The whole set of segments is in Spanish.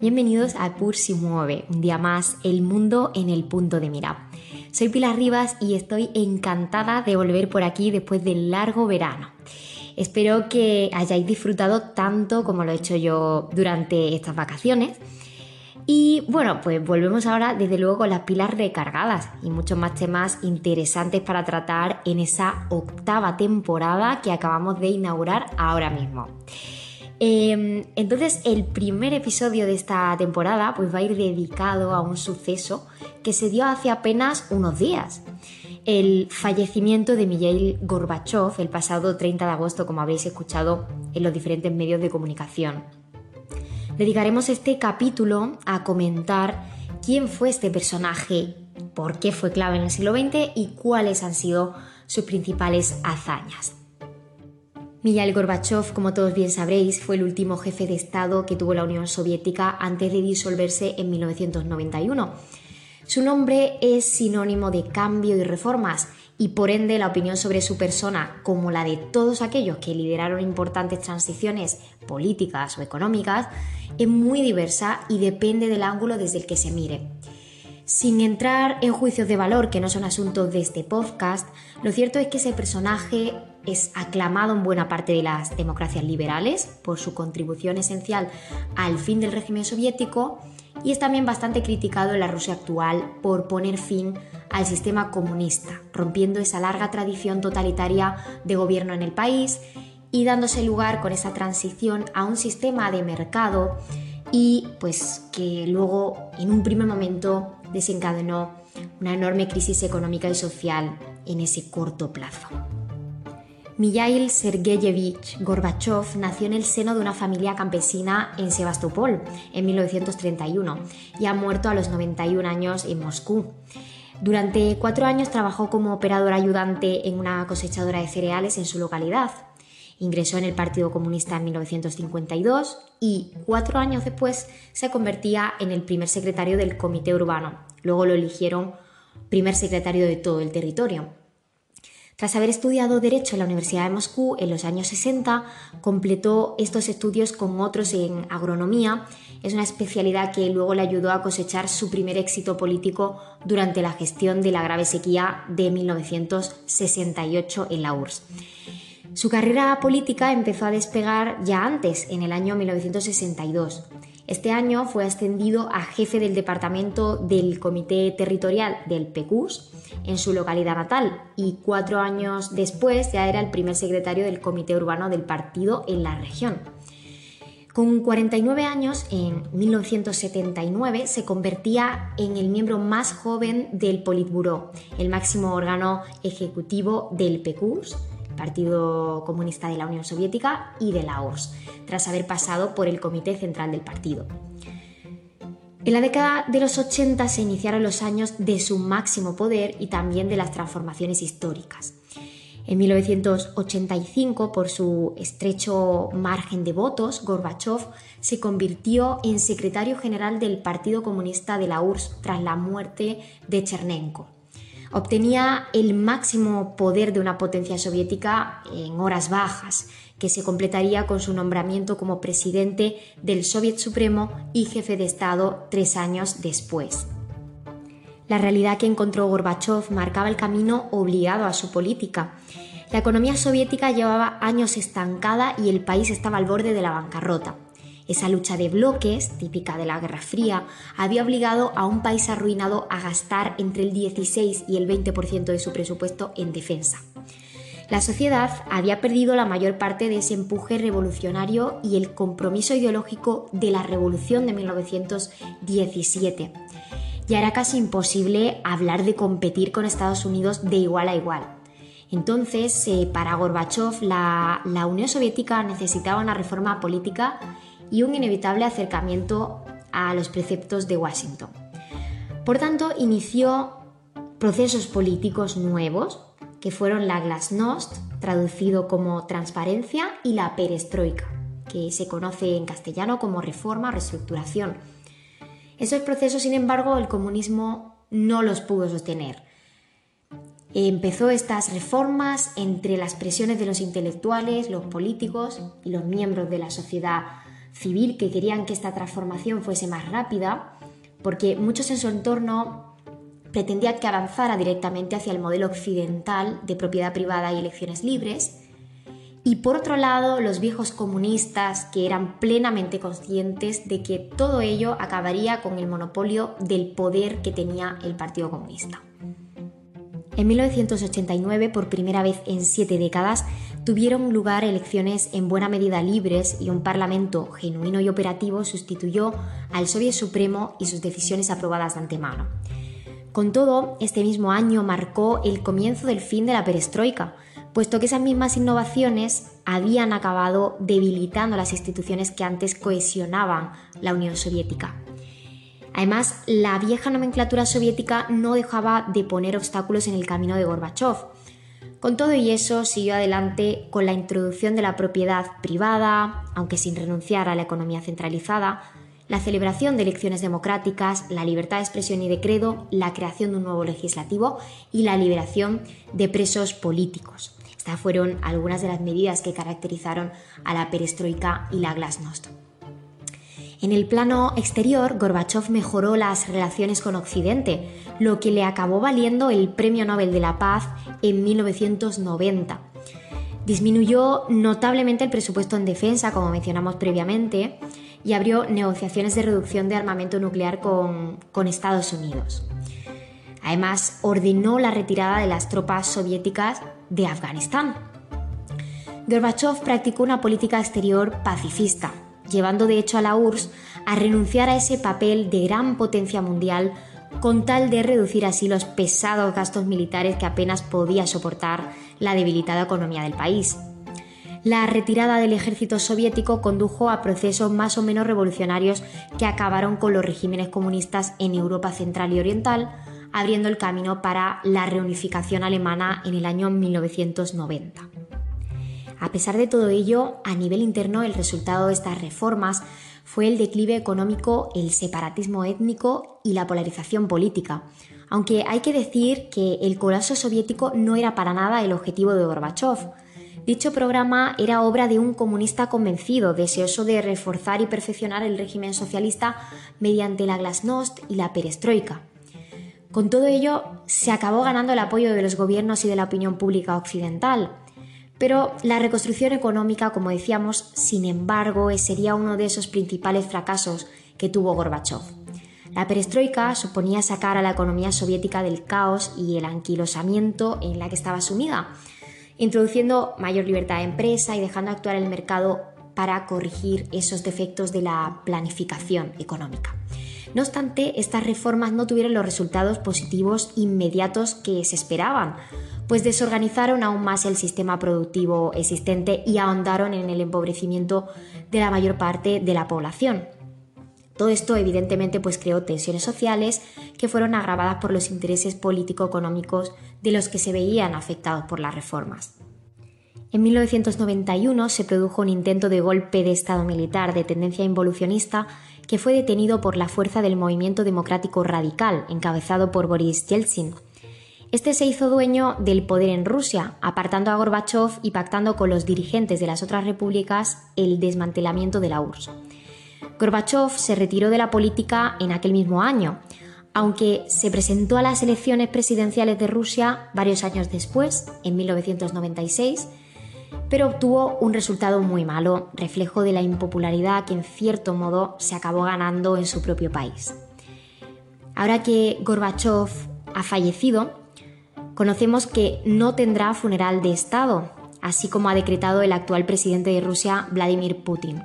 Bienvenidos a Pur mueve, un día más, el mundo en el punto de mira. Soy Pilar Rivas y estoy encantada de volver por aquí después del largo verano. Espero que hayáis disfrutado tanto como lo he hecho yo durante estas vacaciones. Y bueno, pues volvemos ahora desde luego con las pilas recargadas y muchos más temas interesantes para tratar en esa octava temporada que acabamos de inaugurar ahora mismo. Em, entonces, el primer episodio de esta temporada pues, va a ir dedicado a un suceso que se dio hace apenas unos días. El fallecimiento de Mikhail Gorbachev el pasado 30 de agosto, como habéis escuchado en los diferentes medios de comunicación. Dedicaremos este capítulo a comentar quién fue este personaje, por qué fue clave en el siglo XX y cuáles han sido sus principales hazañas. Mikhail Gorbachev, como todos bien sabréis, fue el último jefe de Estado que tuvo la Unión Soviética antes de disolverse en 1991. Su nombre es sinónimo de cambio y reformas y por ende la opinión sobre su persona, como la de todos aquellos que lideraron importantes transiciones políticas o económicas, es muy diversa y depende del ángulo desde el que se mire. Sin entrar en juicios de valor que no son asuntos de este podcast, lo cierto es que ese personaje es aclamado en buena parte de las democracias liberales por su contribución esencial al fin del régimen soviético y es también bastante criticado en la Rusia actual por poner fin al sistema comunista, rompiendo esa larga tradición totalitaria de gobierno en el país y dándose lugar con esa transición a un sistema de mercado y pues que luego en un primer momento desencadenó una enorme crisis económica y social en ese corto plazo. Mijail Sergeyevich Gorbachev nació en el seno de una familia campesina en Sebastopol en 1931 y ha muerto a los 91 años en Moscú. Durante cuatro años trabajó como operador ayudante en una cosechadora de cereales en su localidad. Ingresó en el Partido Comunista en 1952 y cuatro años después se convertía en el primer secretario del Comité Urbano. Luego lo eligieron primer secretario de todo el territorio. Tras haber estudiado Derecho en la Universidad de Moscú en los años 60, completó estos estudios con otros en agronomía. Es una especialidad que luego le ayudó a cosechar su primer éxito político durante la gestión de la grave sequía de 1968 en la URSS. Su carrera política empezó a despegar ya antes, en el año 1962. Este año fue ascendido a jefe del departamento del Comité Territorial del PECUS en su localidad natal y cuatro años después ya era el primer secretario del Comité Urbano del partido en la región. Con 49 años, en 1979, se convertía en el miembro más joven del Politburó, el máximo órgano ejecutivo del PECUS, Partido Comunista de la Unión Soviética y de la URSS, tras haber pasado por el Comité Central del partido. En la década de los 80 se iniciaron los años de su máximo poder y también de las transformaciones históricas. En 1985, por su estrecho margen de votos, Gorbachev se convirtió en secretario general del Partido Comunista de la URSS tras la muerte de Chernenko obtenía el máximo poder de una potencia soviética en horas bajas, que se completaría con su nombramiento como presidente del Soviet Supremo y jefe de Estado tres años después. La realidad que encontró Gorbachev marcaba el camino obligado a su política. La economía soviética llevaba años estancada y el país estaba al borde de la bancarrota. Esa lucha de bloques, típica de la Guerra Fría, había obligado a un país arruinado a gastar entre el 16 y el 20% de su presupuesto en defensa. La sociedad había perdido la mayor parte de ese empuje revolucionario y el compromiso ideológico de la revolución de 1917. Ya era casi imposible hablar de competir con Estados Unidos de igual a igual. Entonces, eh, para Gorbachev, la Unión Soviética necesitaba una reforma política y un inevitable acercamiento a los preceptos de Washington. Por tanto, inició procesos políticos nuevos, que fueron la glasnost, traducido como transparencia, y la perestroika, que se conoce en castellano como reforma o reestructuración. Esos procesos, sin embargo, el comunismo no los pudo sostener. Empezó estas reformas entre las presiones de los intelectuales, los políticos y los miembros de la sociedad civil que querían que esta transformación fuese más rápida, porque muchos en su entorno pretendían que avanzara directamente hacia el modelo occidental de propiedad privada y elecciones libres, y por otro lado los viejos comunistas que eran plenamente conscientes de que todo ello acabaría con el monopolio del poder que tenía el Partido Comunista. En 1989, por primera vez en siete décadas, tuvieron lugar elecciones en buena medida libres y un parlamento genuino y operativo sustituyó al Soviet Supremo y sus decisiones aprobadas de antemano. Con todo, este mismo año marcó el comienzo del fin de la perestroika, puesto que esas mismas innovaciones habían acabado debilitando las instituciones que antes cohesionaban la Unión Soviética. Además, la vieja nomenclatura soviética no dejaba de poner obstáculos en el camino de Gorbachev. Con todo y eso, siguió adelante con la introducción de la propiedad privada, aunque sin renunciar a la economía centralizada, la celebración de elecciones democráticas, la libertad de expresión y de credo, la creación de un nuevo legislativo y la liberación de presos políticos. Estas fueron algunas de las medidas que caracterizaron a la perestroika y la glasnost. En el plano exterior, Gorbachev mejoró las relaciones con Occidente, lo que le acabó valiendo el Premio Nobel de la Paz en 1990. Disminuyó notablemente el presupuesto en defensa, como mencionamos previamente, y abrió negociaciones de reducción de armamento nuclear con, con Estados Unidos. Además, ordenó la retirada de las tropas soviéticas de Afganistán. Gorbachev practicó una política exterior pacifista, llevando de hecho a la URSS a renunciar a ese papel de gran potencia mundial con tal de reducir así los pesados gastos militares que apenas podía soportar la debilitada economía del país. La retirada del ejército soviético condujo a procesos más o menos revolucionarios que acabaron con los regímenes comunistas en Europa central y oriental, abriendo el camino para la reunificación alemana en el año 1990. A pesar de todo ello, a nivel interno el resultado de estas reformas fue el declive económico, el separatismo étnico y la polarización política, aunque hay que decir que el colapso soviético no era para nada el objetivo de Gorbachev. Dicho programa era obra de un comunista convencido, deseoso de reforzar y perfeccionar el régimen socialista mediante la glasnost y la perestroika. Con todo ello, se acabó ganando el apoyo de los gobiernos y de la opinión pública occidental. Pero la reconstrucción económica, como decíamos, sin embargo, sería uno de esos principales fracasos que tuvo Gorbachev. La perestroika suponía sacar a la economía soviética del caos y el anquilosamiento en la que estaba sumida, introduciendo mayor libertad de empresa y dejando actuar el mercado para corregir esos defectos de la planificación económica. No obstante, estas reformas no tuvieron los resultados positivos inmediatos que se esperaban, pues desorganizaron aún más el sistema productivo existente y ahondaron en el empobrecimiento de la mayor parte de la población. Todo esto evidentemente pues creó tensiones sociales que fueron agravadas por los intereses político-económicos de los que se veían afectados por las reformas. En 1991 se produjo un intento de golpe de Estado militar de tendencia involucionista que fue detenido por la fuerza del movimiento democrático radical encabezado por Boris Yeltsin, este se hizo dueño del poder en Rusia, apartando a Gorbachev y pactando con los dirigentes de las otras repúblicas el desmantelamiento de la URSS. Gorbachev se retiró de la política en aquel mismo año, aunque se presentó a las elecciones presidenciales de Rusia varios años después, en 1996, pero obtuvo un resultado muy malo, reflejo de la impopularidad que en cierto modo se acabó ganando en su propio país. Ahora que Gorbachev ha fallecido, conocemos que no tendrá funeral de Estado, así como ha decretado el actual presidente de Rusia, Vladimir Putin,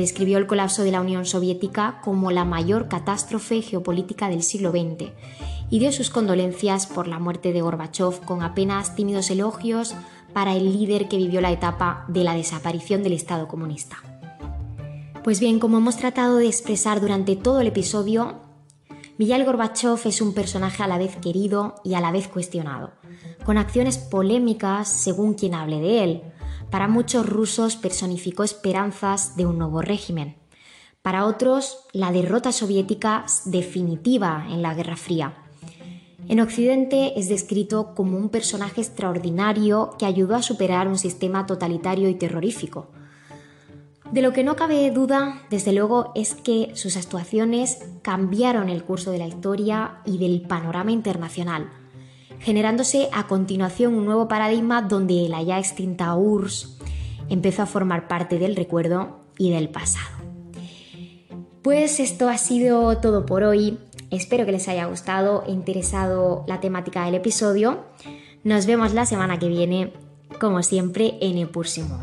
describió el colapso de la Unión Soviética como la mayor catástrofe geopolítica del siglo XX y dio sus condolencias por la muerte de Gorbachev con apenas tímidos elogios para el líder que vivió la etapa de la desaparición del Estado comunista. Pues bien, como hemos tratado de expresar durante todo el episodio, Mikhail Gorbachev es un personaje a la vez querido y a la vez cuestionado, con acciones polémicas según quien hable de él. Para muchos rusos personificó esperanzas de un nuevo régimen. Para otros, la derrota soviética definitiva en la Guerra Fría. En Occidente es descrito como un personaje extraordinario que ayudó a superar un sistema totalitario y terrorífico. De lo que no cabe duda, desde luego, es que sus actuaciones cambiaron el curso de la historia y del panorama internacional, generándose a continuación un nuevo paradigma donde la ya extinta URSS empezó a formar parte del recuerdo y del pasado. Pues esto ha sido todo por hoy. Espero que les haya gustado e interesado la temática del episodio. Nos vemos la semana que viene, como siempre, en próximo